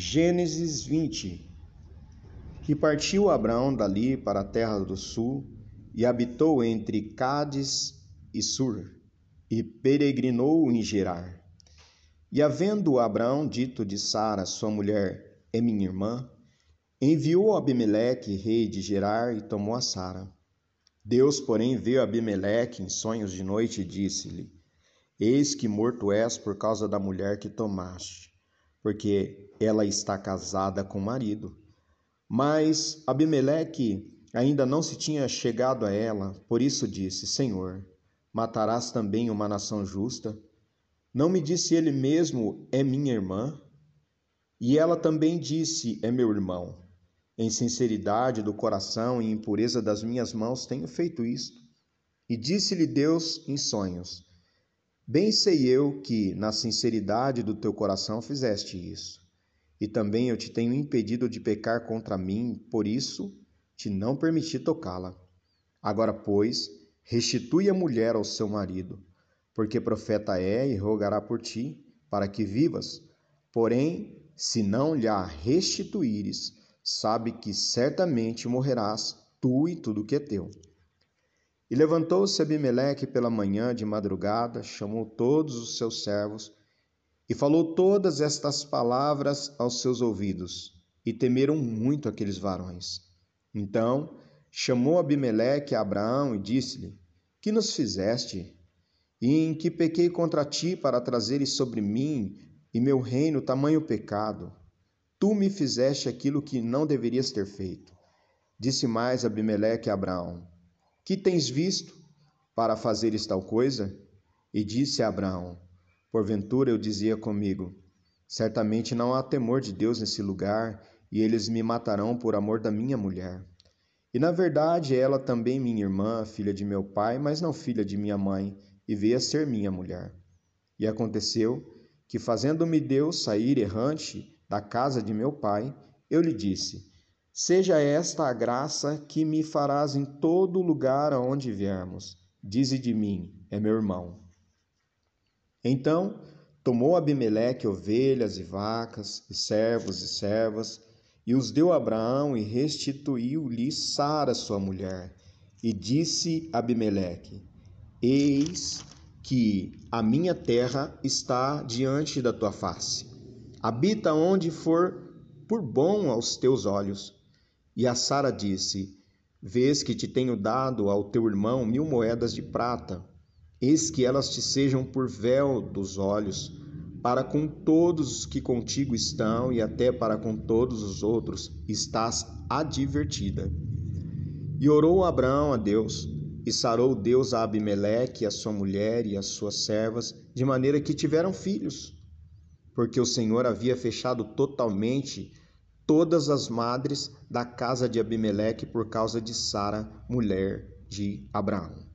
Gênesis 20 E partiu Abraão dali para a terra do sul, e habitou entre Cádiz e Sur, e peregrinou em Gerar. E havendo Abraão dito de Sara, sua mulher, é minha irmã, enviou Abimeleque, rei de Gerar, e tomou a Sara. Deus, porém, a Abimeleque em sonhos de noite e disse-lhe: Eis que morto és por causa da mulher que tomaste porque ela está casada com o marido. Mas Abimeleque ainda não se tinha chegado a ela, por isso disse: Senhor, matarás também uma nação justa? Não me disse ele mesmo: É minha irmã? E ela também disse: É meu irmão. Em sinceridade do coração e em pureza das minhas mãos tenho feito isto. E disse-lhe Deus em sonhos: Bem sei eu que, na sinceridade do teu coração, fizeste isso. E também eu te tenho impedido de pecar contra mim, por isso te não permiti tocá-la. Agora, pois, restitui a mulher ao seu marido, porque profeta é e rogará por ti, para que vivas. Porém, se não lhe a restituíres, sabe que certamente morrerás, tu e tudo que é teu. E levantou-se Abimeleque pela manhã de madrugada, chamou todos os seus servos e falou todas estas palavras aos seus ouvidos, e temeram muito aqueles varões. Então chamou Abimeleque a Abraão e disse-lhe: Que nos fizeste? E em que pequei contra ti para trazeres sobre mim e meu reino tamanho pecado? Tu me fizeste aquilo que não deverias ter feito. Disse mais Abimeleque a Abraão: que tens visto para fazeres tal coisa? E disse a Abraão: Porventura eu dizia comigo: Certamente não há temor de Deus nesse lugar, e eles me matarão por amor da minha mulher. E na verdade ela também minha irmã, filha de meu pai, mas não filha de minha mãe, e veio a ser minha mulher. E aconteceu que, fazendo-me Deus sair errante da casa de meu pai, eu lhe disse: Seja esta a graça que me farás em todo lugar aonde viermos. Dize de mim, é meu irmão. Então tomou Abimeleque ovelhas e vacas, e servos e servas, e os deu a Abraão e restituiu-lhe Sara, sua mulher. E disse Abimeleque: Eis que a minha terra está diante da tua face. Habita onde for por bom aos teus olhos e a Sara disse: Vês que te tenho dado ao teu irmão mil moedas de prata, eis que elas te sejam por véu dos olhos, para com todos os que contigo estão e até para com todos os outros estás advertida. E orou Abraão a Deus, e sarou Deus a Abimeleque, a sua mulher e as suas servas, de maneira que tiveram filhos, porque o Senhor havia fechado totalmente todas as madres da casa de Abimeleque por causa de Sara, mulher de Abraão.